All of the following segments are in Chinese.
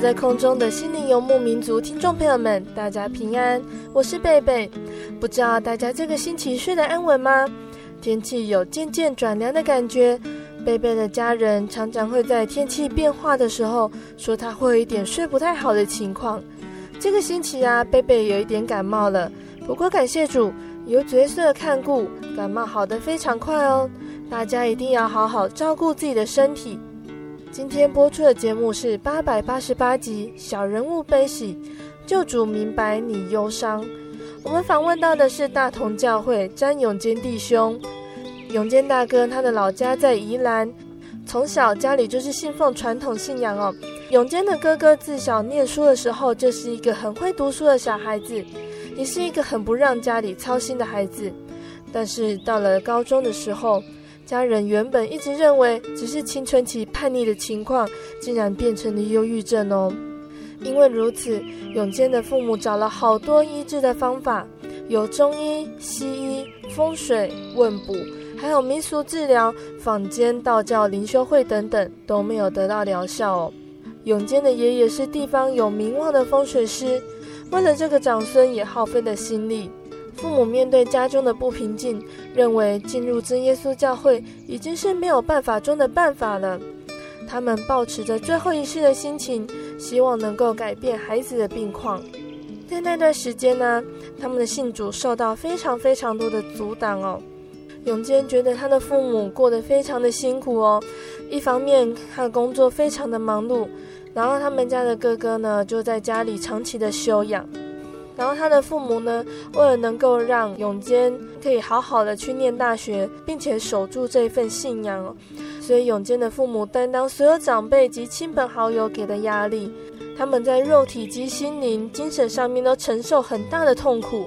在空中的心灵游牧民族听众朋友们，大家平安，我是贝贝。不知道大家这个星期睡得安稳吗？天气有渐渐转凉的感觉。贝贝的家人常常会在天气变化的时候说他会有一点睡不太好的情况。这个星期啊，贝贝有一点感冒了，不过感谢主，有角色看顾，感冒好得非常快哦。大家一定要好好照顾自己的身体。今天播出的节目是八百八十八集《小人物悲喜》，救主明白你忧伤。我们访问到的是大同教会詹永坚弟兄。永坚大哥他的老家在宜兰，从小家里就是信奉传统信仰哦。永坚的哥哥自小念书的时候就是一个很会读书的小孩子，也是一个很不让家里操心的孩子。但是到了高中的时候，家人原本一直认为只是青春期叛逆的情况，竟然变成了忧郁症哦。因为如此，永坚的父母找了好多医治的方法，有中医、西医、风水、问卜，还有民俗治疗、坊间道教灵修会等等，都没有得到疗效哦。永坚的爷爷是地方有名望的风水师，为了这个长孙也耗费了心力。父母面对家中的不平静，认为进入真耶稣教会已经是没有办法中的办法了。他们抱持着最后一试的心情，希望能够改变孩子的病况。在那段时间呢，他们的信主受到非常非常多的阻挡哦。永坚觉得他的父母过得非常的辛苦哦，一方面他的工作非常的忙碌，然后他们家的哥哥呢就在家里长期的休养。然后他的父母呢，为了能够让永坚可以好好的去念大学，并且守住这一份信仰，所以永坚的父母担当所有长辈及亲朋好友给的压力，他们在肉体及心灵、精神上面都承受很大的痛苦。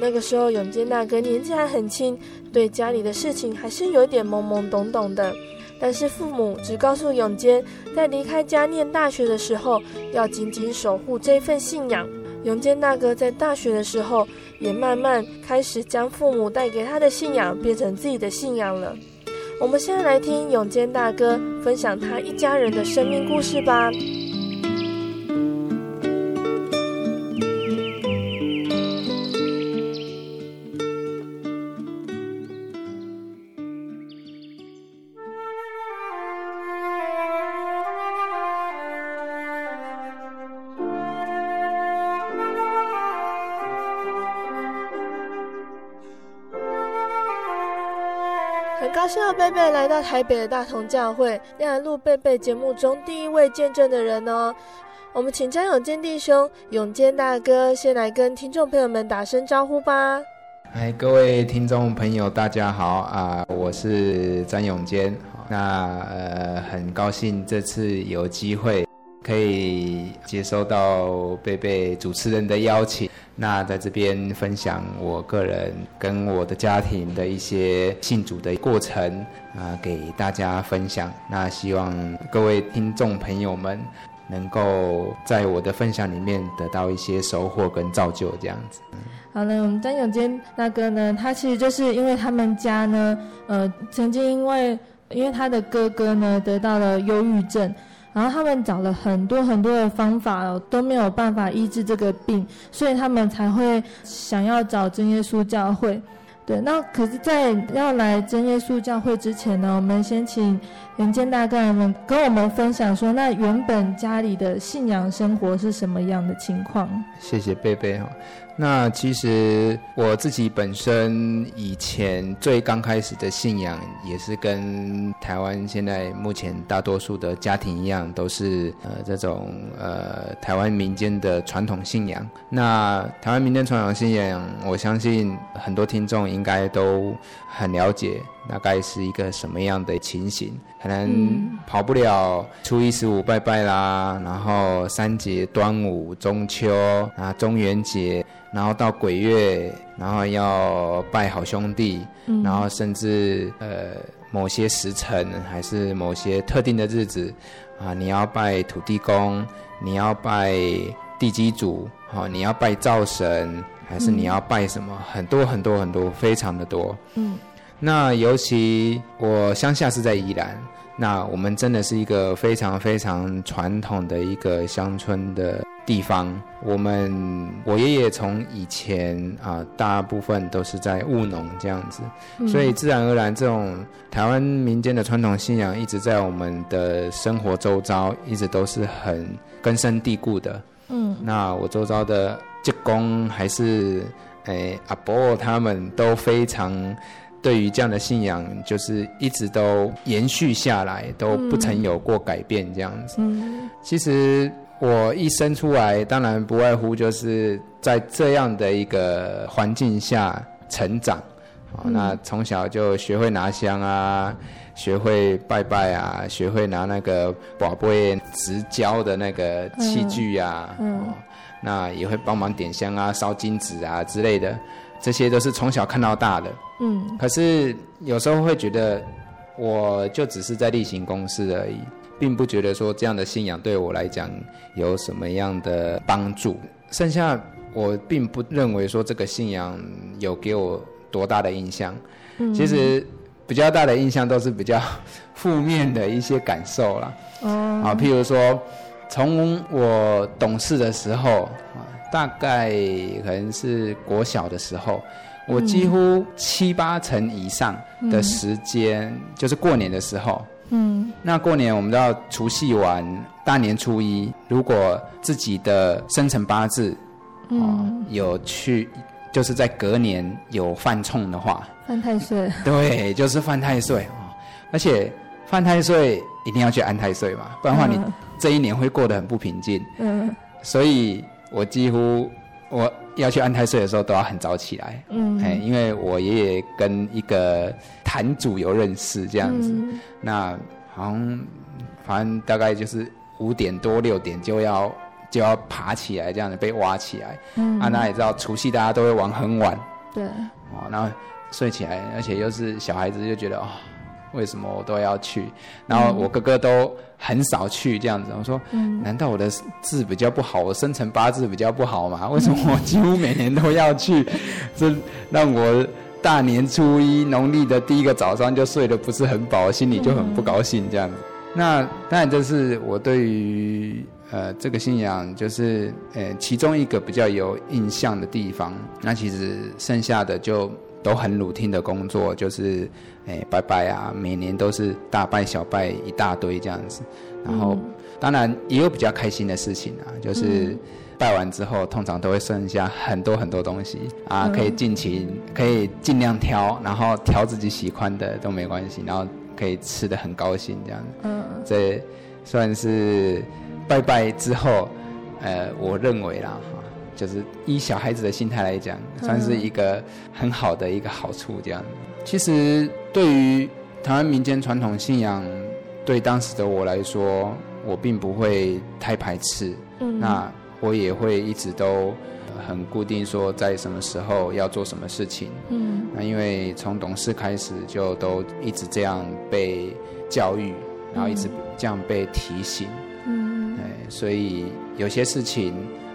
那个时候，永坚大哥年纪还很轻，对家里的事情还是有点懵懵懂懂的。但是父母只告诉永坚，在离开家念大学的时候，要紧紧守护这份信仰。永坚大哥在大学的时候，也慢慢开始将父母带给他的信仰变成自己的信仰了。我们现在来听永坚大哥分享他一家人的生命故事吧。贝来到台北的大同教会，要来录贝贝节目中第一位见证的人哦。我们请张永坚弟兄、永坚大哥先来跟听众朋友们打声招呼吧。嗨，各位听众朋友，大家好啊，我是张永坚。那呃，很高兴这次有机会可以接收到贝贝主持人的邀请。那在这边分享我个人跟我的家庭的一些信主的过程啊，给大家分享。那希望各位听众朋友们能够在我的分享里面得到一些收获跟造就，这样子。好了，我们张永坚大哥呢，他其实就是因为他们家呢，呃，曾经因为因为他的哥哥呢得到了忧郁症，然后他们找了很多很多的方法，都没有办法医治这个病，所以他们才会想要找真耶稣教会。对，那可是，在要来真耶稣教会之前呢，我们先请永坚大哥们跟我们分享说，那原本家里的信仰生活是什么样的情况？谢谢贝贝哈。那其实我自己本身以前最刚开始的信仰，也是跟台湾现在目前大多数的家庭一样，都是呃这种呃台湾民间的传统信仰。那台湾民间传统信仰，我相信很多听众应该都很了解。大概是一个什么样的情形？可能跑不了初一十五拜拜啦，然后三节端午、中秋啊、中元节，然后到鬼月，然后要拜好兄弟，然后甚至呃某些时辰还是某些特定的日子啊，你要拜土地公，你要拜地基主，好，你要拜灶神，还是你要拜什么？很多很多很多，非常的多。嗯。那尤其我乡下是在宜兰，那我们真的是一个非常非常传统的一个乡村的地方。我们我爷爷从以前啊，大部分都是在务农这样子，所以自然而然这种台湾民间的传统信仰一直在我们的生活周遭，一直都是很根深蒂固的。嗯，那我周遭的职工还是诶阿伯他们都非常。对于这样的信仰，就是一直都延续下来，都不曾有过改变这样子。嗯，其实我一生出来，当然不外乎就是在这样的一个环境下成长。哦，那从小就学会拿香啊，学会拜拜啊，学会拿那个宝贝直交的那个器具啊。嗯，那也会帮忙点香啊、烧金纸啊之类的。这些都是从小看到大的，嗯，可是有时候会觉得，我就只是在例行公事而已，并不觉得说这样的信仰对我来讲有什么样的帮助。剩下我并不认为说这个信仰有给我多大的印象，嗯，其实比较大的印象都是比较负面的一些感受啦。哦，啊，譬如说，从我懂事的时候啊。大概可能是国小的时候，我几乎七八成以上的时间、嗯、就是过年的时候。嗯，那过年我们都要除夕晚，大年初一，如果自己的生辰八字，嗯、哦，有去，就是在隔年有犯冲的话，犯太岁。对，就是犯太岁啊、哦，而且犯太岁一定要去安太岁嘛，不然的话你这一年会过得很不平静。嗯，所以。我几乎我要去安泰睡的时候都要很早起来，嗯，哎，因为我爷爷跟一个坛主有认识这样子，嗯、那好像反正大概就是五点多六点就要就要爬起来这样子被挖起来，嗯，啊，那也知道除夕大家都会玩很晚，对，哦，然后睡起来，而且又是小孩子就觉得哦。为什么我都要去？然后我哥哥都很少去这样子。我说，难道我的字比较不好，我生辰八字比较不好吗？为什么我几乎每年都要去？这让我大年初一农历的第一个早上就睡得不是很饱，心里就很不高兴这样子。那当然这是我对于呃这个信仰，就是呃其中一个比较有印象的地方。那其实剩下的就。都很 routine 的工作，就是，哎，拜拜啊，每年都是大拜小拜一大堆这样子，然后、嗯、当然也有比较开心的事情啊，就是拜完之后，通常都会剩下很多很多东西。啊，可以尽情，可以尽量挑，然后挑自己喜欢的都没关系，然后可以吃的很高兴这样子。嗯，这算是拜拜之后，呃，我认为啦。就是以小孩子的心态来讲，算是一个很好的一个好处。这样，其实对于台湾民间传统信仰，对当时的我来说，我并不会太排斥。嗯，那我也会一直都很固定说，在什么时候要做什么事情。嗯，那因为从懂事开始，就都一直这样被教育，然后一直这样被提醒。嗯，对。所以有些事情，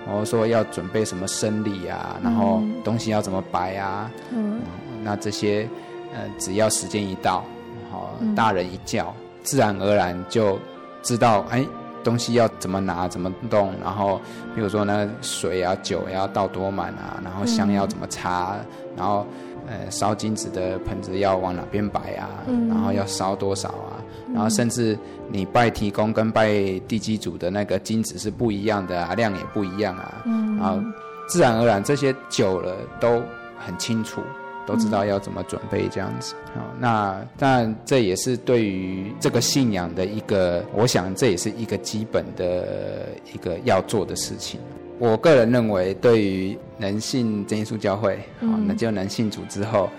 我说要准备什么生理啊，然后东西要怎么摆啊，嗯，那这些呃，只要时间一到，好，大人一叫，自然而然就知道，哎，东西要怎么拿，怎么弄，然后比如说呢水啊、酒要倒多满啊，然后香要怎么插，然后。呃，烧金子的盆子要往哪边摆啊？嗯、然后要烧多少啊？嗯、然后甚至你拜提供跟拜地基主的那个金子是不一样的啊，量也不一样啊。嗯、然后自然而然这些久了都很清楚，都知道要怎么准备这样子。好、嗯，那当然这也是对于这个信仰的一个，我想这也是一个基本的一个要做的事情。我个人认为，对于能信真耶稣教会，好、嗯，那就能信主之后，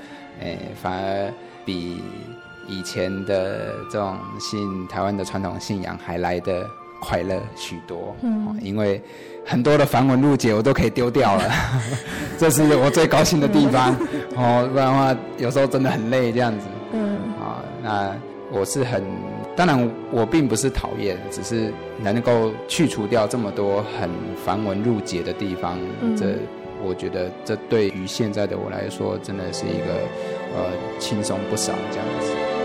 欸、反而比以前的这种信台湾的传统信仰还来的快乐许多。嗯，因为很多的繁文缛节我都可以丢掉了，这是我最高兴的地方。哦、嗯，不然的话，有时候真的很累这样子。嗯，啊，那我是很。当然，我并不是讨厌，只是能够去除掉这么多很繁文缛节的地方，嗯、这我觉得这对于现在的我来说，真的是一个呃轻松不少这样子。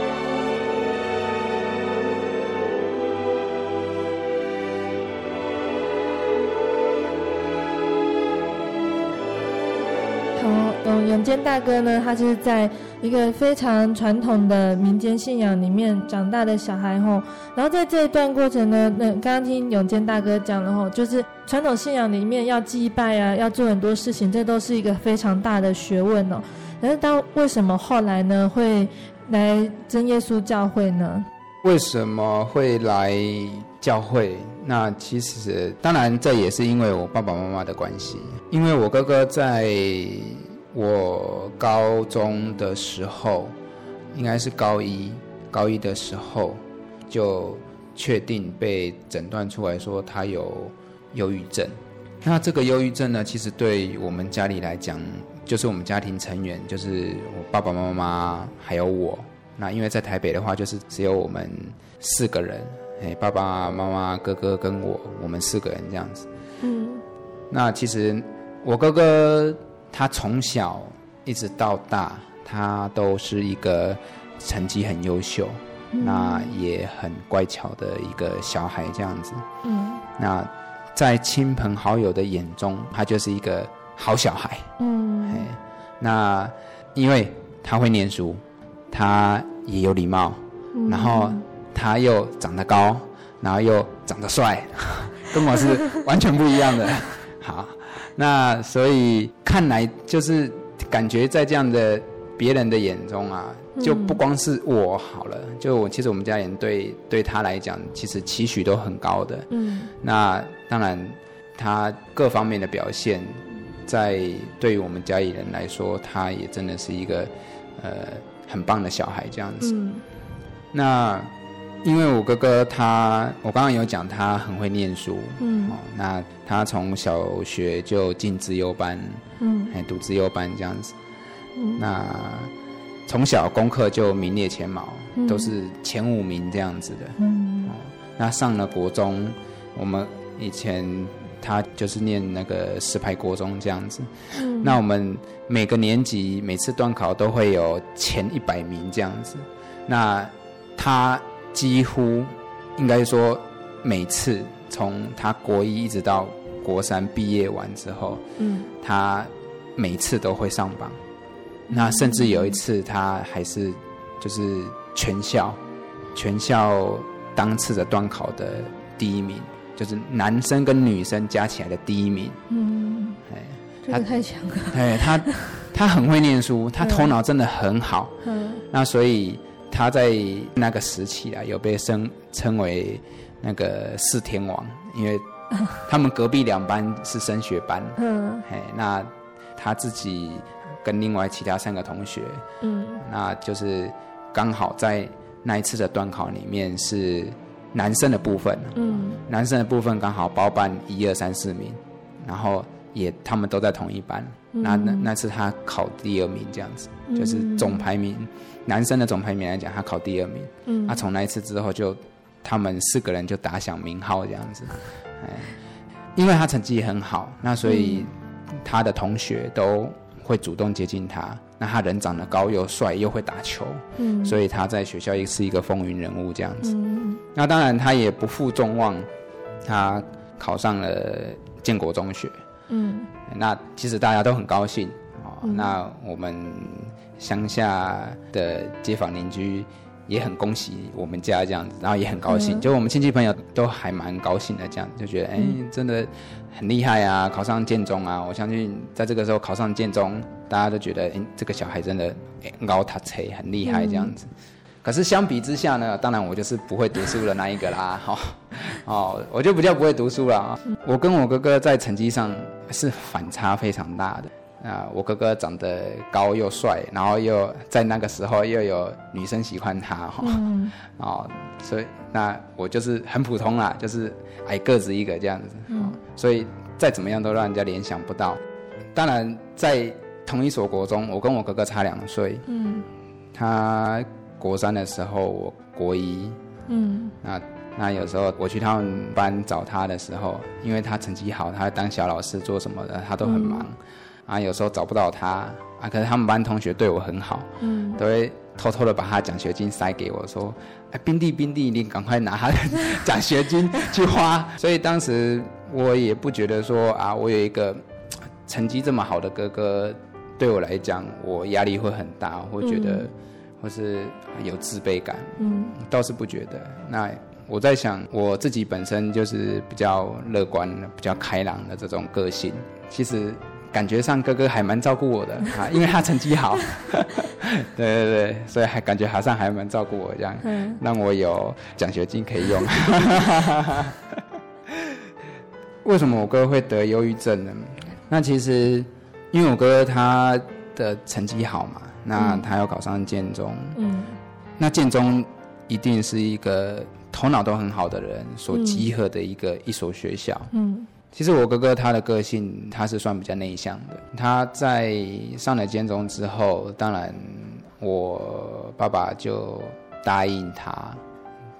永坚大哥呢，他是在。一个非常传统的民间信仰里面长大的小孩吼，然后在这一段过程呢，那刚刚听永坚大哥讲了吼，就是传统信仰里面要祭拜啊，要做很多事情，这都是一个非常大的学问哦。但是当为什么后来呢会来真耶稣教会呢？为什么会来教会？那其实当然这也是因为我爸爸妈妈的关系，因为我哥哥在。我高中的时候，应该是高一，高一的时候就确定被诊断出来说他有忧郁症。那这个忧郁症呢，其实对我们家里来讲，就是我们家庭成员，就是我爸爸妈妈还有我。那因为在台北的话，就是只有我们四个人，哎，爸爸妈妈、哥哥跟我，我们四个人这样子。嗯。那其实我哥哥。他从小一直到大，他都是一个成绩很优秀，嗯、那也很乖巧的一个小孩，这样子。嗯。那在亲朋好友的眼中，他就是一个好小孩。嗯。那因为他会念书，他也有礼貌，嗯、然后他又长得高，然后又长得帅，跟我是完全不一样的。好。那所以看来就是感觉在这样的别人的眼中啊，就不光是我好了，就我其实我们家人对对他来讲，其实期许都很高的。嗯。那当然，他各方面的表现，在对于我们家里人来说，他也真的是一个呃很棒的小孩这样子。嗯。那。因为我哥哥他，我刚刚有讲他很会念书，嗯，哦，那他从小学就进资优班，嗯，还读资优班这样子，嗯，那从小功课就名列前茅，嗯，都是前五名这样子的，嗯，哦，那上了国中，我们以前他就是念那个石牌国中这样子，嗯，那我们每个年级每次段考都会有前一百名这样子，那他。几乎应该说，每次从他国一一直到国三毕业完之后，嗯，他每次都会上榜。那甚至有一次，他还是就是全校全校当次的段考的第一名，就是男生跟女生加起来的第一名。嗯，哎，这个太强了。哎，他他很会念书，他头脑真的很好。嗯，那所以。他在那个时期啊，有被称称为那个四天王，因为他们隔壁两班是升学班，嗯，嘿，那他自己跟另外其他三个同学，嗯，那就是刚好在那一次的段考里面是男生的部分，嗯，男生的部分刚好包办一二三四名，然后也他们都在同一班，嗯、那那那次他考第二名这样子，就是总排名。男生的总排名来讲，他考第二名。嗯，他从那一次之后就，他们四个人就打响名号这样子。因为他成绩很好，那所以他的同学都会主动接近他。那他人长得高又帅又会打球，嗯，所以他在学校也是一个风云人物这样子。嗯，那当然他也不负众望，他考上了建国中学。嗯，那其实大家都很高兴哦。那我们乡下的街坊邻居。也很恭喜我们家这样子，然后也很高兴，嗯、就我们亲戚朋友都还蛮高兴的，这样就觉得哎、欸，真的很厉害啊，考上建中啊！我相信在这个时候考上建中，大家都觉得哎、欸，这个小孩真的高他车很厉害这样子。嗯、可是相比之下呢，当然我就是不会读书的那一个啦，哦哦，我就比较不会读书了。我跟我哥哥在成绩上是反差非常大的。啊，我哥哥长得高又帅，然后又在那个时候又有女生喜欢他哈，嗯、哦，所以那我就是很普通啦，就是矮个子一个这样子，嗯、所以再怎么样都让人家联想不到。当然，在同一所国中，我跟我哥哥差两岁，嗯，他国三的时候，我国一，嗯，那那有时候我去他们班找他的时候，因为他成绩好，他当小老师做什么的，他都很忙。嗯。啊，有时候找不到他啊，可是他们班同学对我很好，嗯，都会偷偷的把他奖学金塞给我，说：“哎，冰弟，冰弟，你赶快拿他的奖学金去花。”所以当时我也不觉得说啊，我有一个成绩这么好的哥哥，对我来讲，我压力会很大，会觉得、嗯、或是有自卑感，嗯，倒是不觉得。那我在想，我自己本身就是比较乐观、比较开朗的这种个性，其实。感觉上哥哥还蛮照顾我的啊，因为他成绩好，对对对，所以还感觉好像还蛮照顾我这样，嗯、让我有奖学金可以用。为什么我哥会得忧郁症呢？那其实因为我哥他的成绩好嘛，那他要考上建中，嗯，那建中一定是一个头脑都很好的人所集合的一个、嗯、一所学校，嗯。其实我哥哥他的个性，他是算比较内向的。他在上了建中之后，当然我爸爸就答应他，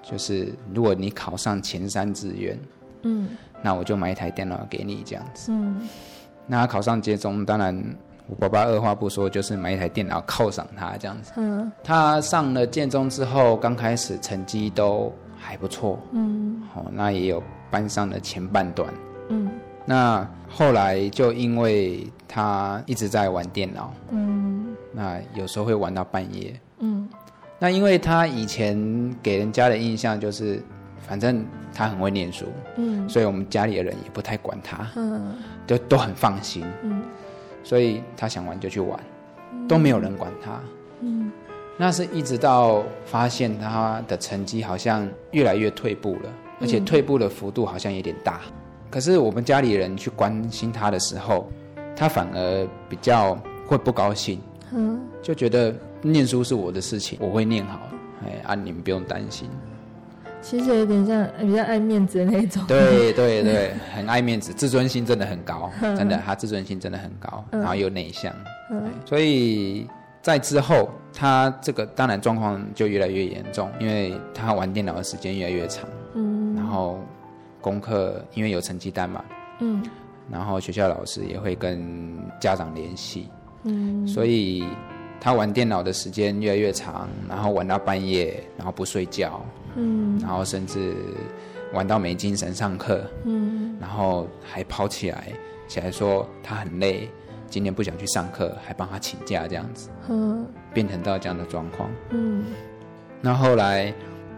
就是如果你考上前三志愿，嗯，那我就买一台电脑给你这样子。嗯，那他考上建中，当然我爸爸二话不说，就是买一台电脑犒赏他这样子。嗯，他上了建中之后，刚开始成绩都还不错。嗯，好，那也有班上的前半段。嗯，那后来就因为他一直在玩电脑，嗯，那有时候会玩到半夜，嗯，那因为他以前给人家的印象就是，反正他很会念书，嗯，所以我们家里的人也不太管他，嗯，就都很放心，嗯，所以他想玩就去玩，都没有人管他，嗯，那是一直到发现他的成绩好像越来越退步了，而且退步的幅度好像有点大。可是我们家里人去关心他的时候，他反而比较会不高兴，嗯，就觉得念书是我的事情，我会念好，哎啊，你们不用担心。其实有点像比较爱面子的那种。对对对，很爱面子，自尊心真的很高，真的，他自尊心真的很高，然后又内向，嗯，所以在之后，他这个当然状况就越来越严重，因为他玩电脑的时间越来越长，嗯，然后。功课因为有成绩单嘛，嗯，然后学校老师也会跟家长联系，嗯，所以他玩电脑的时间越来越长，然后玩到半夜，然后不睡觉，嗯，然后甚至玩到没精神上课，嗯，然后还跑起来起来说他很累，今天不想去上课，还帮他请假这样子，嗯，变成到这样的状况，嗯，那后来。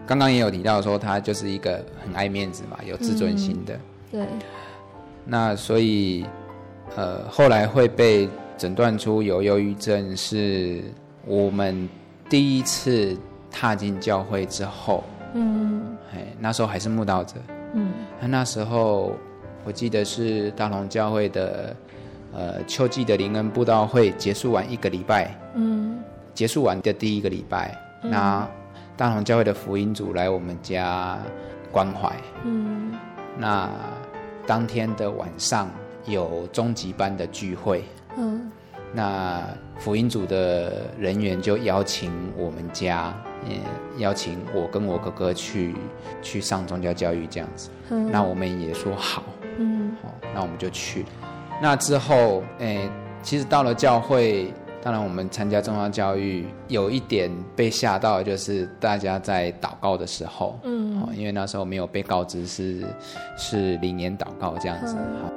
刚刚也有提到说，他就是一个很爱面子嘛，有自尊心的。嗯、对。那所以，呃，后来会被诊断出有忧郁症，是我们第一次踏进教会之后。嗯。哎，那时候还是慕道者。嗯。那那时候我记得是大同教会的，呃，秋季的灵恩布道会结束完一个礼拜。嗯。结束完的第一个礼拜，嗯、那。大同教会的福音组来我们家关怀，嗯，那当天的晚上有中级班的聚会，嗯，那福音组的人员就邀请我们家也邀请我跟我哥哥去去上宗教教育这样子。嗯、那我们也说好，嗯，好，那我们就去。那之后，诶，其实到了教会，当然我们参加宗教教育，有一点被吓到，就是大家在祷告的时候，嗯，因为那时候没有被告知是是灵言祷告这样子，好、嗯。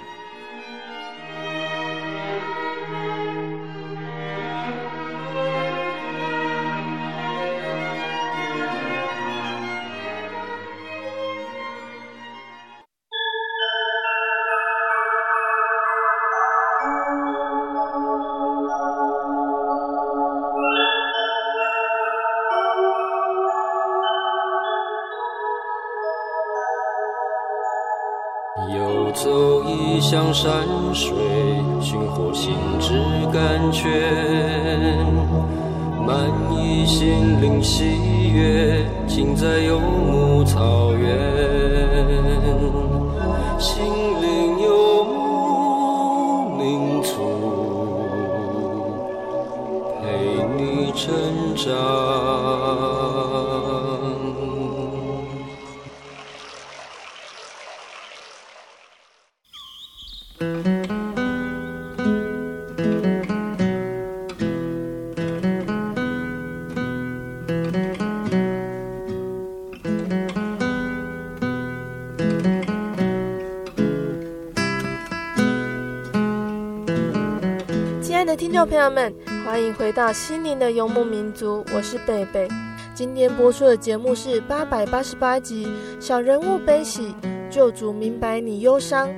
听众朋友们，欢迎回到心灵的游牧民族，我是贝贝。今天播出的节目是八百八十八集《小人物悲喜，救主明白你忧伤》。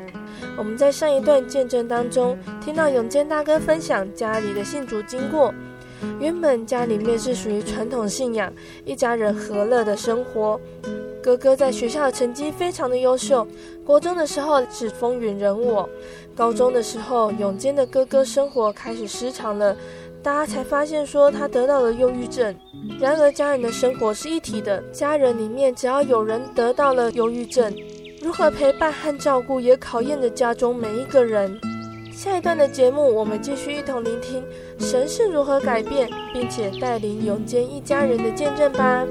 我们在上一段见证当中，听到永坚大哥分享家里的信主经过。原本家里面是属于传统信仰，一家人和乐的生活。哥哥在学校的成绩非常的优秀，国中的时候是风云人物。高中的时候，永坚的哥哥生活开始失常了，大家才发现说他得到了忧郁症。然而，家人的生活是一体的，家人里面只要有人得到了忧郁症，如何陪伴和照顾也考验着家中每一个人。下一段的节目，我们继续一同聆听神是如何改变，并且带领永坚一家人的见证吧。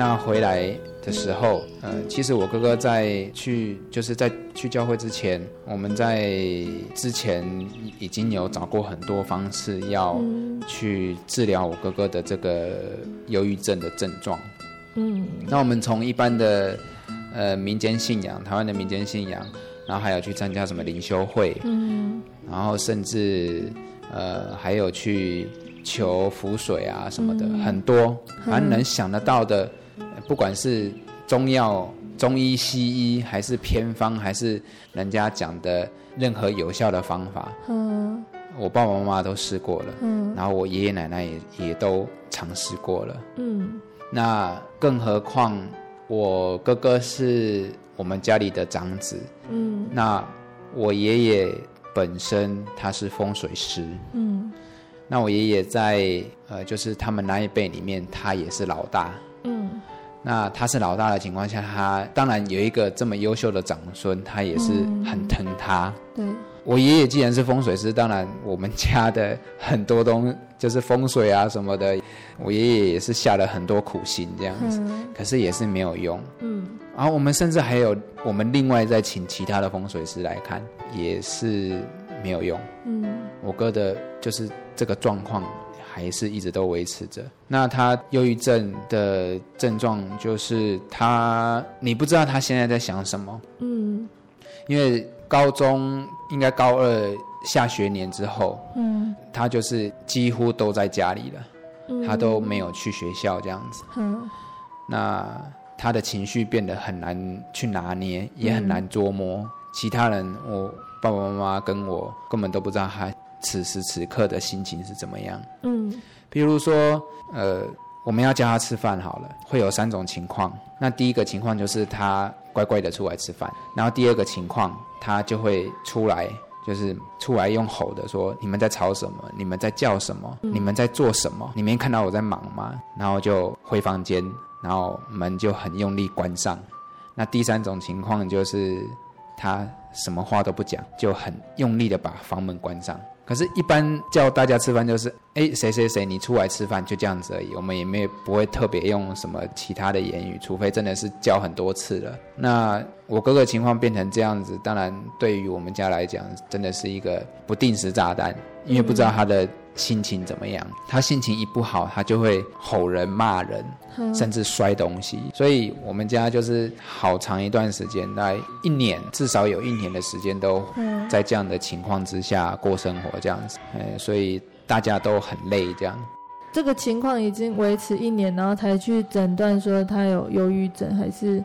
那回来的时候，呃，其实我哥哥在去，就是在去教会之前，我们在之前已经有找过很多方式要去治疗我哥哥的这个忧郁症的症状。嗯，那我们从一般的呃民间信仰，台湾的民间信仰，然后还有去参加什么灵修会，嗯，然后甚至呃还有去求符水啊什么的，嗯、很多，反正能想得到的，不管是中药、中医、西医，还是偏方，还是人家讲的任何有效的方法，嗯，我爸爸妈妈都试过了，嗯，然后我爷爷奶奶也也都尝试过了，嗯，那更何况我哥哥是我们家里的长子，嗯，那我爷爷本身他是风水师，嗯。那我爷爷在呃，就是他们那一辈里面，他也是老大。嗯，那他是老大的情况下，他当然有一个这么优秀的长孙，他也是很疼他。对，我爷爷既然是风水师，当然我们家的很多东就是风水啊什么的，我爷爷也是下了很多苦心这样子，可是也是没有用。嗯，然后我们甚至还有我们另外再请其他的风水师来看，也是没有用。嗯，我哥的就是。这个状况还是一直都维持着。那他忧郁症的症状就是他，你不知道他现在在想什么。嗯，因为高中应该高二下学年之后，嗯，他就是几乎都在家里了，嗯，他都没有去学校这样子。嗯，那他的情绪变得很难去拿捏，也很难捉摸。嗯，其他人，我爸爸妈妈跟我根本都不知道他。此时此刻的心情是怎么样？嗯，比如说，呃，我们要叫他吃饭好了，会有三种情况。那第一个情况就是他乖乖的出来吃饭，然后第二个情况，他就会出来，就是出来用吼的说：“你们在吵什么？你们在叫什么？你们在做什么？你们看到我在忙吗？”然后就回房间，然后门就很用力关上。那第三种情况就是他什么话都不讲，就很用力的把房门关上。可是，一般叫大家吃饭就是，哎，谁谁谁，你出来吃饭，就这样子而已。我们也没有不会特别用什么其他的言语，除非真的是叫很多次了。那我哥哥情况变成这样子，当然对于我们家来讲，真的是一个不定时炸弹，因为不知道他的心情怎么样。他心情一不好，他就会吼人、骂人。甚至摔东西，所以我们家就是好长一段时间，大概一年，至少有一年的时间都在这样的情况之下过生活，这样子，嗯，所以大家都很累，这样。这个情况已经维持一年，然后才去诊断说他有忧郁症，还是？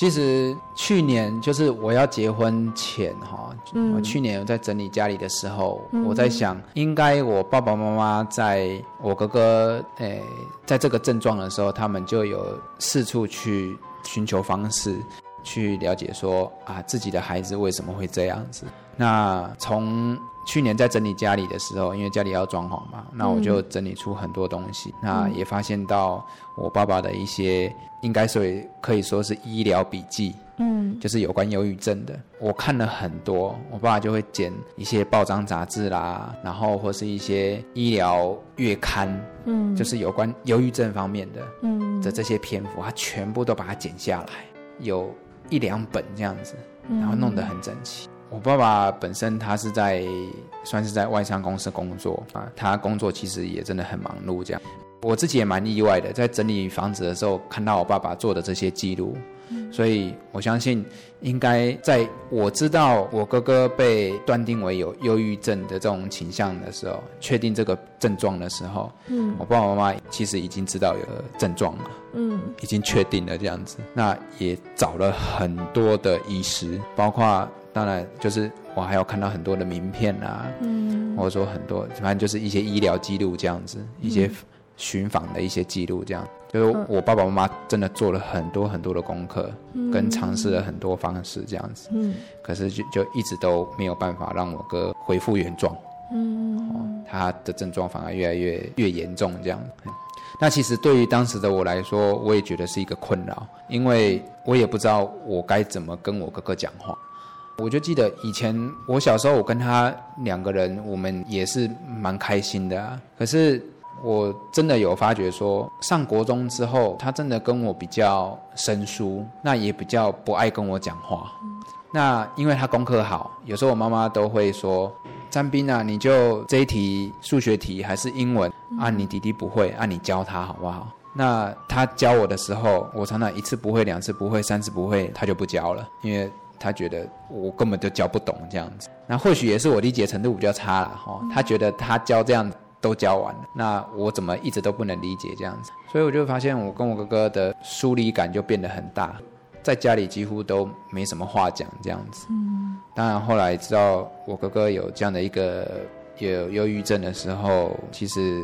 其实去年就是我要结婚前哈，嗯、我去年在整理家里的时候，嗯、我在想，应该我爸爸妈妈在我哥哥诶、欸，在这个症状的时候，他们就有四处去寻求方式，去了解说啊，自己的孩子为什么会这样子。那从去年在整理家里的时候，因为家里要装潢嘛，那我就整理出很多东西，嗯、那也发现到我爸爸的一些。应该所以可以说是医疗笔记，嗯，就是有关忧郁症的。我看了很多，我爸爸就会剪一些报章杂志啦，然后或是一些医疗月刊，嗯，就是有关忧郁症方面的，嗯，的这些篇幅，他全部都把它剪下来，有一两本这样子，然后弄得很整齐。嗯，我爸爸本身他是在算是在外商公司工作啊，他工作其实也真的很忙碌这样。我自己也蛮意外的，在整理房子的时候看到我爸爸做的这些记录，嗯、所以我相信，应该在我知道我哥哥被断定为有忧郁症的这种倾向的时候，确定这个症状的时候，嗯，我爸爸妈妈其实已经知道有症状了，嗯，已经确定了这样子，那也找了很多的医师，包括当然就是我还有看到很多的名片啊，嗯，或者说很多反正就是一些医疗记录这样子，一些。寻访的一些记录，这样就是我爸爸妈妈真的做了很多很多的功课，嗯、跟尝试了很多方式，这样子。嗯，可是就就一直都没有办法让我哥恢复原状。嗯、哦，他的症状反而越来越越严重，这样。那其实对于当时的我来说，我也觉得是一个困扰，因为我也不知道我该怎么跟我哥哥讲话。我就记得以前我小时候，我跟他两个人，我们也是蛮开心的啊。可是。我真的有发觉说，上国中之后，他真的跟我比较生疏，那也比较不爱跟我讲话。那因为他功课好，有时候我妈妈都会说：“詹斌啊，你就这一题数学题还是英文啊，你弟弟不会啊，你教他好不好？”那他教我的时候，我常常一次不会，两次不会，三次不会，他就不教了，因为他觉得我根本就教不懂这样子。那或许也是我理解程度比较差了哈，他觉得他教这样。都教完了，那我怎么一直都不能理解这样子？所以我就发现我跟我哥哥的疏离感就变得很大，在家里几乎都没什么话讲这样子。嗯，当然后来知道我哥哥有这样的一个有忧郁症的时候，其实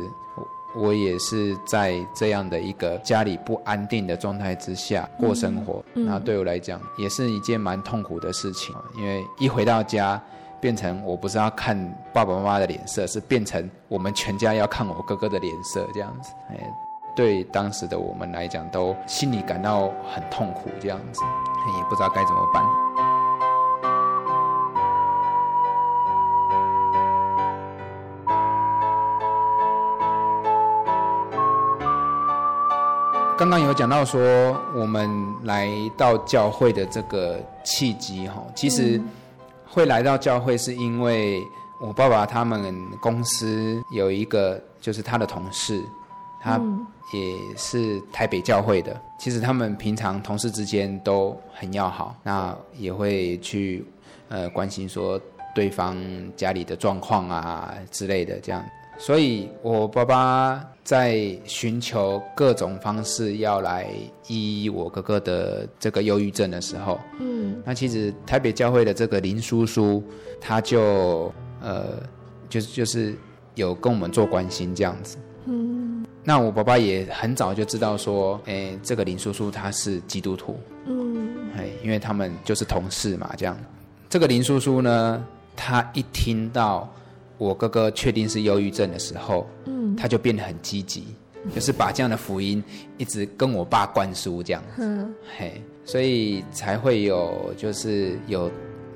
我也是在这样的一个家里不安定的状态之下过生活。那对我来讲也是一件蛮痛苦的事情，因为一回到家。变成我不是要看爸爸妈妈的脸色，是变成我们全家要看我哥哥的脸色这样子。哎，对当时的我们来讲，都心里感到很痛苦这样子，也不知道该怎么办。刚刚有讲到说，我们来到教会的这个契机哈，其实。会来到教会是因为我爸爸他们公司有一个，就是他的同事，他也是台北教会的。其实他们平常同事之间都很要好，那也会去呃关心说对方家里的状况啊之类的这样。所以我爸爸在寻求各种方式要来医我哥哥的这个忧郁症的时候，嗯，那其实台北教会的这个林叔叔，他就呃，就是就是有跟我们做关心这样子，嗯，那我爸爸也很早就知道说，哎，这个林叔叔他是基督徒，嗯，哎，因为他们就是同事嘛，这样，这个林叔叔呢，他一听到。我哥哥确定是忧郁症的时候，嗯，他就变得很积极，就是把这样的福音一直跟我爸灌输这样子，嗯，嘿，所以才会有就是有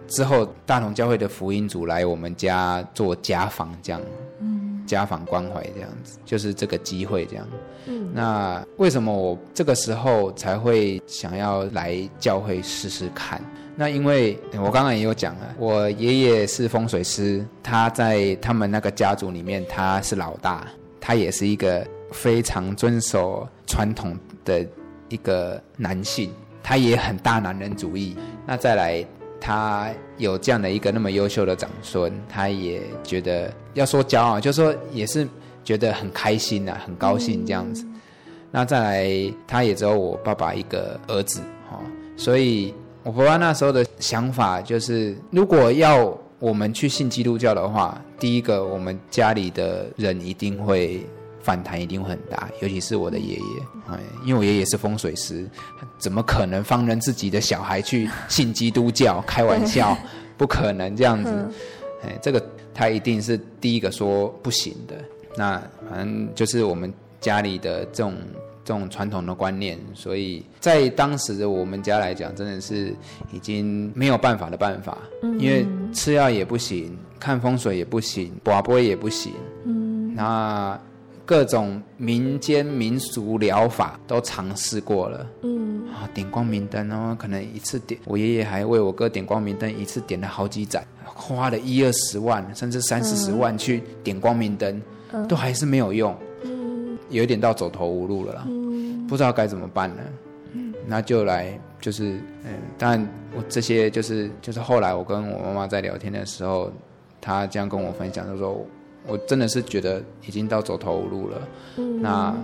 之后大同教会的福音组来我们家做家访这样，嗯，家访关怀这样子，就是这个机会这样，嗯，那为什么我这个时候才会想要来教会试试看？那因为我刚刚也有讲了，我爷爷是风水师，他在他们那个家族里面他是老大，他也是一个非常遵守传统的一个男性，他也很大男人主义。那再来，他有这样的一个那么优秀的长孙，他也觉得要说骄傲，就是说也是觉得很开心呐、啊，很高兴这样子。那再来，他也只有我爸爸一个儿子，哈，所以。我爸爸那时候的想法就是，如果要我们去信基督教的话，第一个我们家里的人一定会反弹，一定会很大，尤其是我的爷爷，哎，因为我爷爷是风水师，怎么可能放任自己的小孩去信基督教？开玩笑，不可能这样子，哎，这个他一定是第一个说不行的。那反正就是我们家里的这种。这种传统的观念，所以在当时的我们家来讲，真的是已经没有办法的办法，嗯、因为吃药也不行，看风水也不行，拔杯也不行，嗯，那各种民间民俗疗法都尝试过了，嗯，啊，点光明灯，哦可能一次点，我爷爷还为我哥点光明灯，一次点了好几盏，花了一二十万，甚至三四十万去点光明灯，嗯、都还是没有用。有一点到走投无路了啦，嗯、不知道该怎么办了。嗯，那就来就是嗯，当然我这些就是就是后来我跟我妈妈在聊天的时候，她这样跟我分享，她说我真的是觉得已经到走投无路了。嗯，那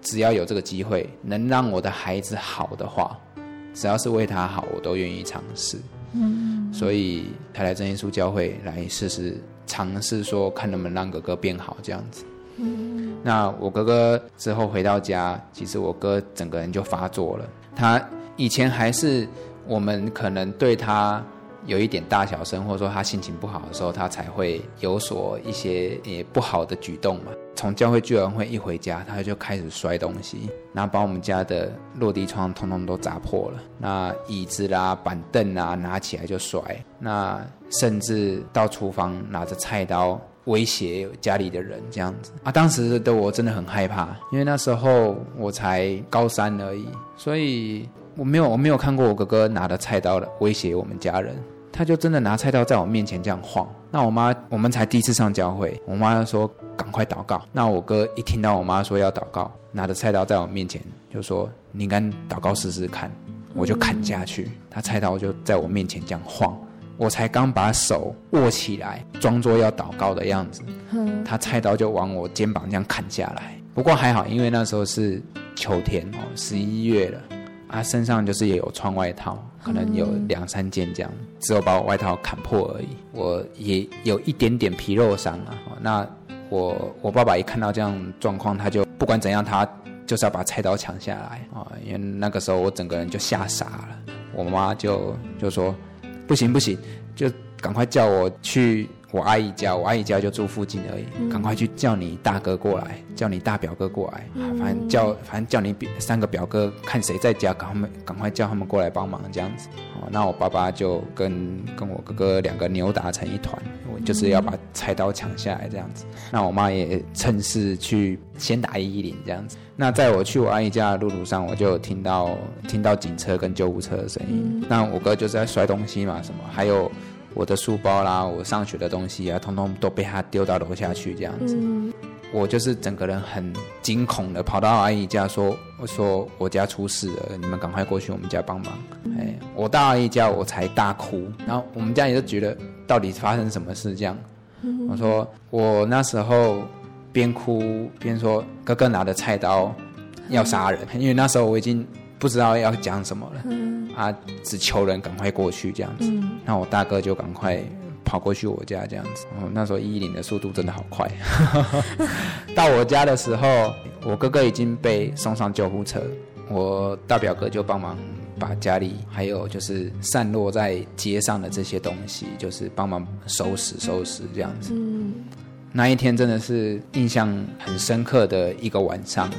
只要有这个机会能让我的孩子好的话，只要是为他好，我都愿意尝试。嗯，所以他来真耶稣教会来试试尝试说，看能不能让哥哥变好这样子。那我哥哥之后回到家，其实我哥整个人就发作了。他以前还是我们可能对他有一点大小声，或者说他心情不好的时候，他才会有所一些也不好的举动嘛。从教会聚完会一回家，他就开始摔东西，然后把我们家的落地窗通通都砸破了。那椅子啦、板凳啊，拿起来就摔。那甚至到厨房拿着菜刀。威胁家里的人这样子啊，当时的我真的很害怕，因为那时候我才高三而已，所以我没有我没有看过我哥哥拿着菜刀的威胁我们家人，他就真的拿菜刀在我面前这样晃。那我妈我们才第一次上教会，我妈就说赶快祷告。那我哥一听到我妈说要祷告，拿着菜刀在我面前就说你敢祷告试试看，我就砍下去，他菜刀就在我面前这样晃。我才刚把手握起来，装作要祷告的样子，嗯，他菜刀就往我肩膀这样砍下来。不过还好，因为那时候是秋天哦，十一月了，啊，身上就是也有穿外套，可能有两三件这样，只有把我外套砍破而已。我也有一点点皮肉伤啊。那我我爸爸一看到这样状况，他就不管怎样，他就是要把菜刀抢下来啊。因为那个时候我整个人就吓傻了，我妈就就说不行不行，就赶快叫我去。我阿姨家，我阿姨家就住附近而已。嗯、赶快去叫你大哥过来，叫你大表哥过来，嗯、反正叫反正叫你三个表哥，看谁在家，赶快赶快叫他们过来帮忙，这样子。哦，那我爸爸就跟跟我哥哥两个扭打成一团，我就是要把菜刀抢下来这样子。嗯、那我妈也趁势去先打一一零这样子。那在我去我阿姨家的路途上，我就听到听到警车跟救护车的声音。嗯、那我哥就是在摔东西嘛，什么还有。我的书包啦，我上学的东西啊，通通都被他丢到楼下去，这样子。嗯、我就是整个人很惊恐的跑到阿姨家说：“我说我家出事了，你们赶快过去我们家帮忙。嗯”哎，我到阿姨家我才大哭，然后我们家也就觉得到底发生什么事这样。嗯、我说我那时候边哭边说：“哥哥拿着菜刀要杀人，嗯、因为那时候我已经。”不知道要讲什么了，嗯、啊，只求人赶快过去这样子。嗯、那我大哥就赶快跑过去我家这样子。哦，那时候一一零的速度真的好快。到我家的时候，我哥哥已经被送上救护车，我大表哥就帮忙把家里还有就是散落在街上的这些东西，就是帮忙收拾收拾这样子。嗯、那一天真的是印象很深刻的一个晚上，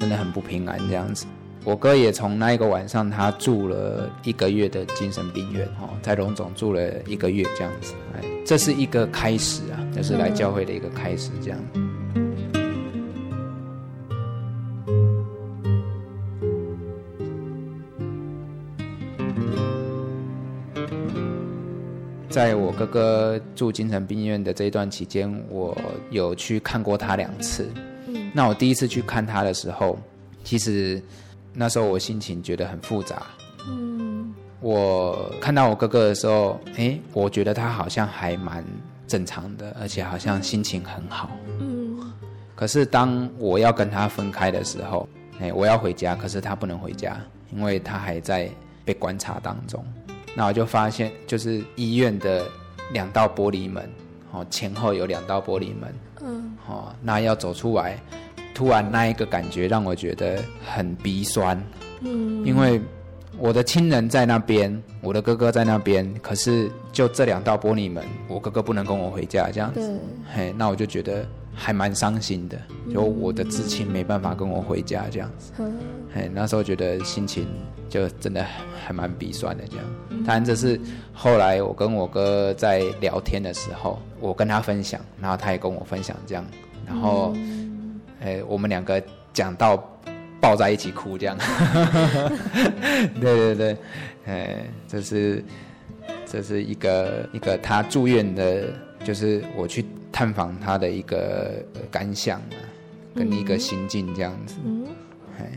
真的很不平安这样子。我哥也从那一个晚上，他住了一个月的精神病院，哦，在龙总住了一个月这样子，哎，这是一个开始啊，就是来教会的一个开始，这样。在我哥哥住精神病院的这一段期间，我有去看过他两次。那我第一次去看他的时候，其实。那时候我心情觉得很复杂。嗯，我看到我哥哥的时候，哎，我觉得他好像还蛮正常的，而且好像心情很好。嗯，可是当我要跟他分开的时候，哎，我要回家，可是他不能回家，因为他还在被观察当中。那我就发现，就是医院的两道玻璃门，哦，前后有两道玻璃门。嗯，哦，那要走出来。突然那一个感觉让我觉得很鼻酸，嗯，因为我的亲人在那边，我的哥哥在那边，可是就这两道玻璃门，我哥哥不能跟我回家，这样子，嘿，那我就觉得还蛮伤心的，就我的至亲没办法跟我回家，这样子，嗯、嘿，那时候觉得心情就真的还蛮鼻酸的，这样。当然这是后来我跟我哥在聊天的时候，我跟他分享，然后他也跟我分享这样，然后。嗯哎，我们两个讲到抱在一起哭这样，对对对，哎，这是这是一个一个他住院的，就是我去探访他的一个感想啊，跟一个心境这样子。嗯，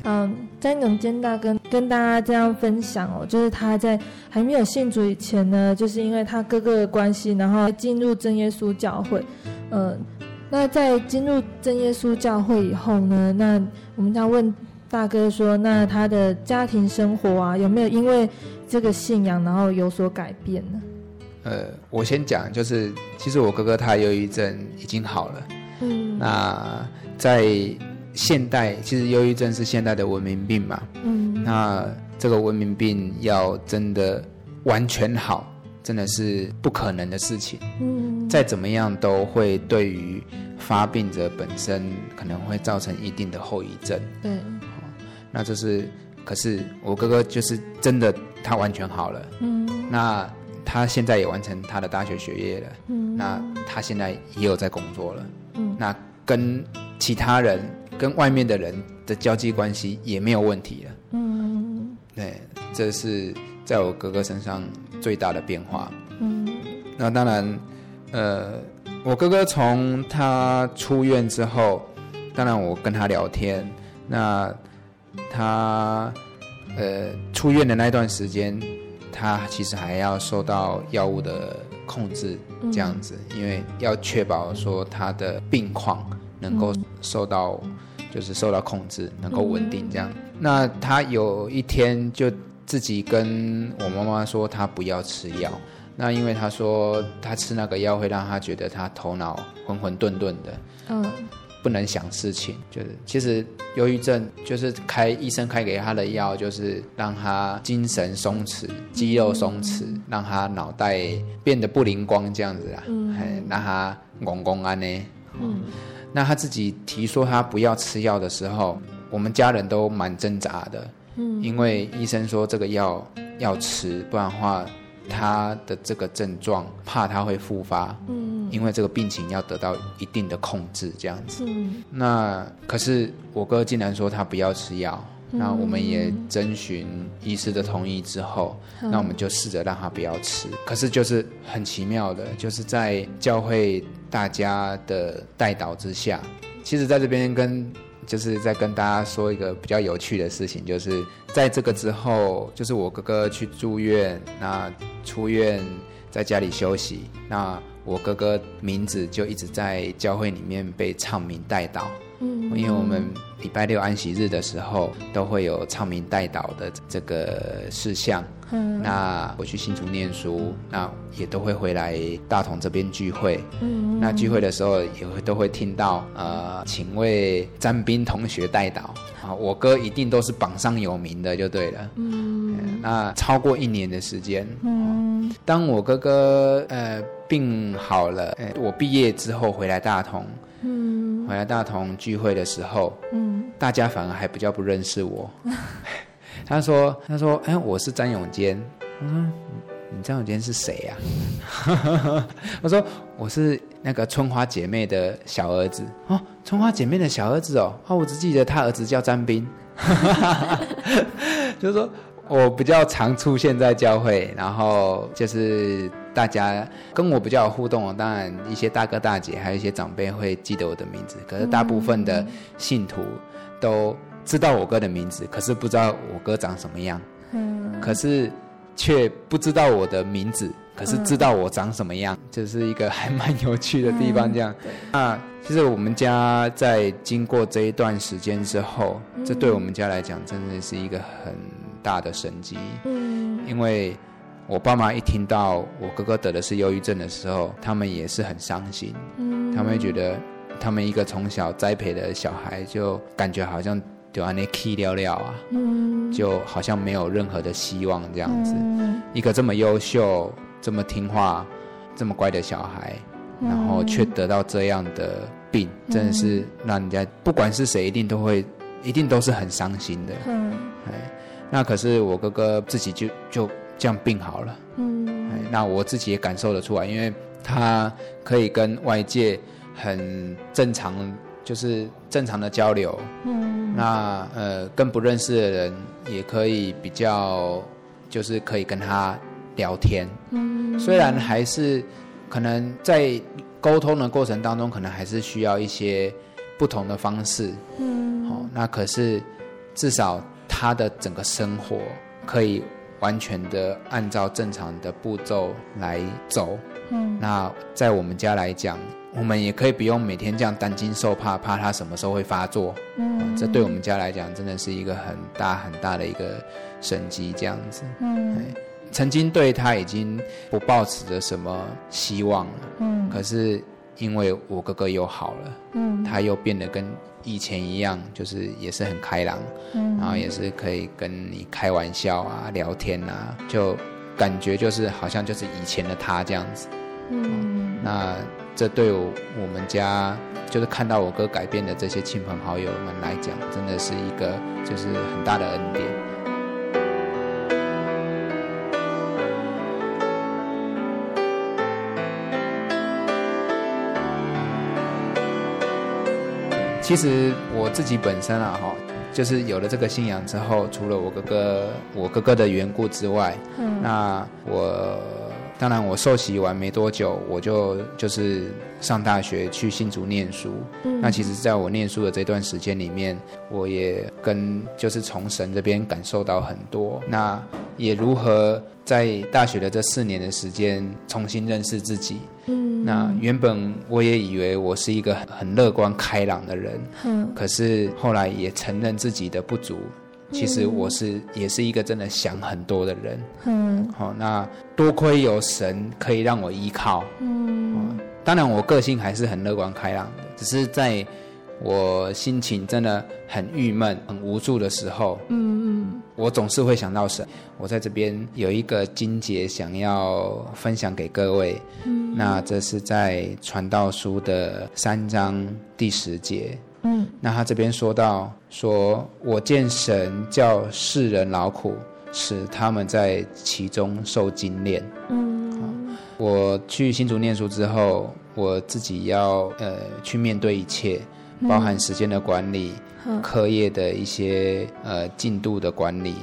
嗯，詹永坚大哥跟大家这样分享哦，就是他在还没有信主以前呢，就是因为他哥哥的关系，然后进入真耶稣教会，嗯。那在进入真耶稣教会以后呢？那我们要问大哥说，那他的家庭生活啊，有没有因为这个信仰然后有所改变呢？呃，我先讲，就是其实我哥哥他忧郁症已经好了。嗯。那在现代，其实忧郁症是现代的文明病嘛。嗯。那这个文明病要真的完全好，真的是不可能的事情。嗯，再怎么样都会对于发病者本身可能会造成一定的后遗症。对，那这是，可是我哥哥就是真的，他完全好了。嗯，那他现在也完成他的大学学业了。嗯，那他现在也有在工作了。嗯，那跟其他人、跟外面的人的交际关系也没有问题了。嗯，对，这是在我哥哥身上。最大的变化，嗯，那当然，呃，我哥哥从他出院之后，当然我跟他聊天，那他呃出院的那段时间，他其实还要受到药物的控制这样子，因为要确保说他的病况能够受到，就是受到控制，能够稳定这样。那他有一天就自己跟我妈妈说，她不要吃药。那因为她说她吃那个药会让她觉得她头脑混混沌沌的，嗯，不能想事情。就是其实忧郁症就是开医生开给她的药，就是让她精神松弛、肌肉松弛，让她脑袋变得不灵光这样子啊，嗯，让她拱拱安呢。嗯，那她自己提说她不要吃药的时候，我们家人都蛮挣扎的，嗯，因为医生说这个药要吃，不然的话。他的这个症状，怕他会复发，嗯，因为这个病情要得到一定的控制，这样子。嗯，那可是我哥竟然说他不要吃药，嗯，那我们也征询医师的同意之后，嗯，那我们就试着让他不要吃。可是就是很奇妙的，就是在教会大家的带导之下，其实在这边跟。就是在跟大家说一个比较有趣的事情，就是在这个之后，就是我哥哥去住院，那出院在家里休息，那我哥哥名字就一直在教会里面被唱名带到。嗯，因为我们礼拜六安息日的时候都会有唱名代祷的这个事项。嗯，那我去新竹念书，那也都会回来大同这边聚会。嗯，那聚会的时候也会都会听到，呃，请为詹斌同学代祷。啊，我哥一定都是榜上有名的，就对了。嗯，那超过一年的时间。嗯，当我哥哥呃病好了，我毕业之后回来大同。嗯，回来大同聚会的时候，嗯，大家反而还比较不认识我。他说：“他说，哎，我是詹永坚。我说，你詹永坚是谁呀？我说，我是那个春花姐妹的小儿子。哦，春花姐妹的小儿子哦。哦，我只记得他儿子叫詹斌。就是说我比较常出现在教会，然后就是。”大家跟我比较有互动，当然一些大哥大姐，还有一些长辈会记得我的名字。可是大部分的信徒都知道我哥的名字，可是不知道我哥长什么样。嗯，可是却不知道我的名字，可是知道我长什么样，这是一个还蛮有趣的地方。这样，那其实我们家在经过这一段时间之后，这对我们家来讲真的是一个很大的神机。嗯，因为。我爸妈一听到我哥哥得的是忧郁症的时候，他们也是很伤心。嗯，他们会觉得，他们一个从小栽培的小孩，就感觉好像就安那气了了啊，嗯，就好像没有任何的希望这样子。嗯，一个这么优秀、这么听话、这么乖的小孩，然后却得到这样的病，真的是让人家不管是谁，一定都会，一定都是很伤心的。嗯，哎，那可是我哥哥自己就就。这样病好了，嗯，那我自己也感受得出来，因为他可以跟外界很正常，就是正常的交流，嗯，那呃，跟不认识的人也可以比较，就是可以跟他聊天，嗯，虽然还是可能在沟通的过程当中，可能还是需要一些不同的方式，嗯，好，那可是至少他的整个生活可以。完全的按照正常的步骤来走，嗯，那在我们家来讲，我们也可以不用每天这样担惊受怕，怕他什么时候会发作，嗯，这对我们家来讲真的是一个很大很大的一个神机，这样子，嗯，曾经对他已经不抱持着什么希望了，嗯，可是因为我哥哥又好了，嗯，他又变得跟。以前一样，就是也是很开朗，嗯，然后也是可以跟你开玩笑啊、聊天啊，就感觉就是好像就是以前的他这样子，嗯，那这对我们家就是看到我哥改变的这些亲朋好友们来讲，真的是一个就是很大的恩典。其实我自己本身啊，哈，就是有了这个信仰之后，除了我哥哥，我哥哥的缘故之外，嗯，那我当然我受洗完没多久，我就就是上大学去新竹念书。嗯，那其实在我念书的这段时间里面，我也跟就是从神这边感受到很多。那也如何在大学的这四年的时间重新认识自己。嗯，那原本我也以为我是一个很乐观开朗的人。嗯，可是后来也承认自己的不足。其实我是也是一个真的想很多的人，嗯，好，那多亏有神可以让我依靠，嗯，当然我个性还是很乐观开朗的，只是在我心情真的很郁闷、很无助的时候，嗯嗯，我总是会想到神。我在这边有一个经节想要分享给各位，嗯，那这是在传道书的三章第十节。嗯，那他这边说到，说我见神叫世人劳苦，使他们在其中受精炼。嗯，我去新竹念书之后，我自己要呃去面对一切，包含时间的管理、嗯、课业的一些呃进度的管理，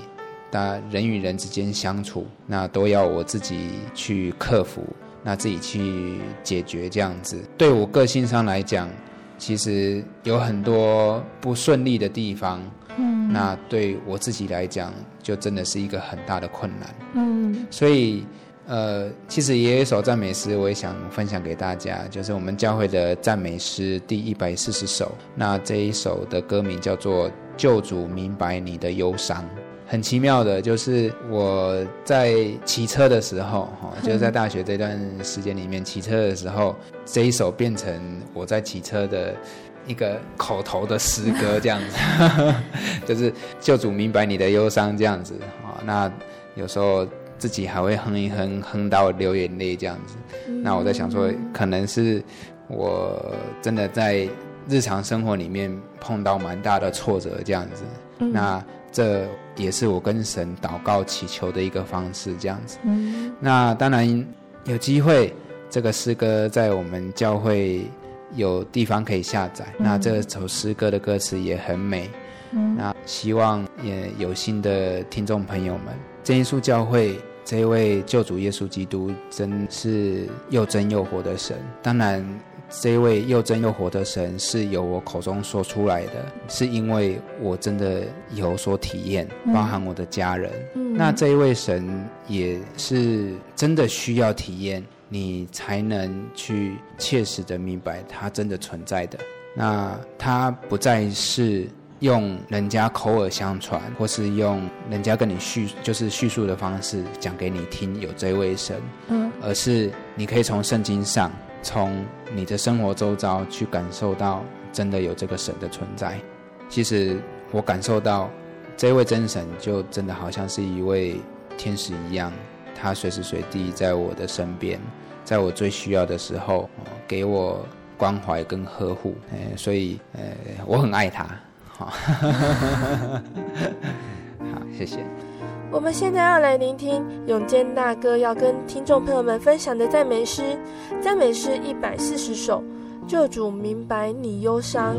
那人与人之间相处，那都要我自己去克服，那自己去解决这样子。对我个性上来讲。其实有很多不顺利的地方，嗯，那对我自己来讲，就真的是一个很大的困难，嗯，所以，呃，其实也有一首赞美诗，我也想分享给大家，就是我们教会的赞美诗第一百四十首，那这一首的歌名叫做《救主明白你的忧伤》。很奇妙的，就是我在骑车的时候，哈，就是在大学这段时间里面骑车的时候，这一首变成我在骑车的一个口头的诗歌，这样子，就是救主明白你的忧伤，这样子啊。那有时候自己还会哼一哼，哼到流眼泪这样子。那我在想说，可能是我真的在日常生活里面碰到蛮大的挫折，这样子。那这也是我跟神祷告祈求的一个方式，这样子。嗯。那当然有机会，这个诗歌在我们教会有地方可以下载。嗯。那这首诗歌的歌词也很美。嗯。那希望也有心的听众朋友们，真耶稣教会这一位救主耶稣基督，真是又真又活的神。当然。这一位又真又活的神是由我口中说出来的，是因为我真的有所体验，包含我的家人。嗯、那这一位神也是真的需要体验，你才能去切实的明白他真的存在的。那他不再是用人家口耳相传，或是用人家跟你叙就是叙述的方式讲给你听有这一位神，嗯，而是你可以从圣经上。从你的生活周遭去感受到，真的有这个神的存在。其实我感受到，这位真神就真的好像是一位天使一样，他随时随地在我的身边，在我最需要的时候，给我关怀跟呵护。呃，所以，呃，我很爱他。好，好，谢谢。我们现在要来聆听永健大哥要跟听众朋友们分享的赞美诗，赞美诗一百四十首，救主明白你忧伤。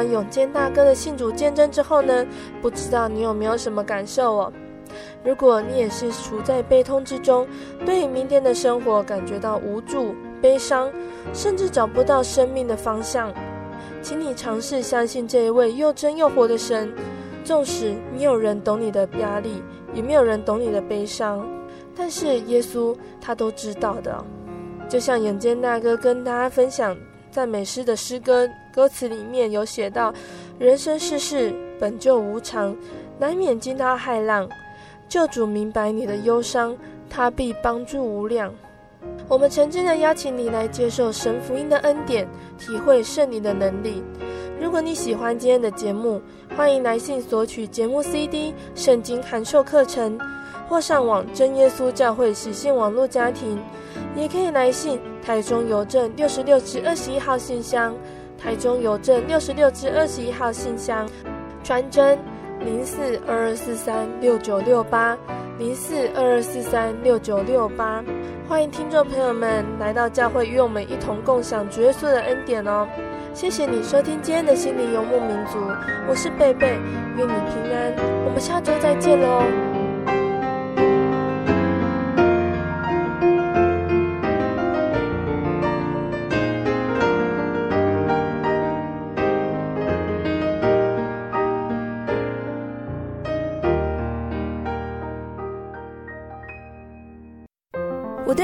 完永坚大哥的信主见证之后呢，不知道你有没有什么感受哦？如果你也是处在悲痛之中，对于明天的生活感觉到无助、悲伤，甚至找不到生命的方向，请你尝试相信这一位又真又活的神。纵使没有人懂你的压力，也没有人懂你的悲伤，但是耶稣他都知道的。就像永坚大哥跟大家分享赞美诗的诗歌歌词里面有写到：“人生世事本就无常，难免惊涛骇浪。救主明白你的忧伤，他必帮助无量。”我们诚挚的邀请你来接受神福音的恩典，体会圣灵的能力。如果你喜欢今天的节目，欢迎来信索取节目 CD、圣经函授课程，或上网真耶稣教会喜信网络家庭，也可以来信台中邮政六十六至二十一号信箱，台中邮政六十六至二十一号信箱，传真零四二二四三六九六八零四二二四三六九六八，欢迎听众朋友们来到教会，与我们一同共享主耶稣的恩典哦。谢谢你收听今天的心灵游牧民族，我是贝贝，愿你平安，我们下周再见喽。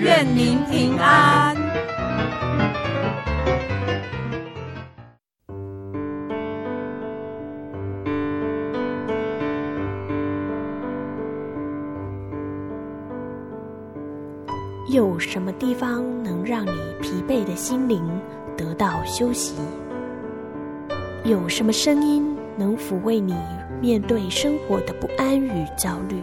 愿您平安。有什么地方能让你疲惫的心灵得到休息？有什么声音能抚慰你面对生活的不安与焦虑？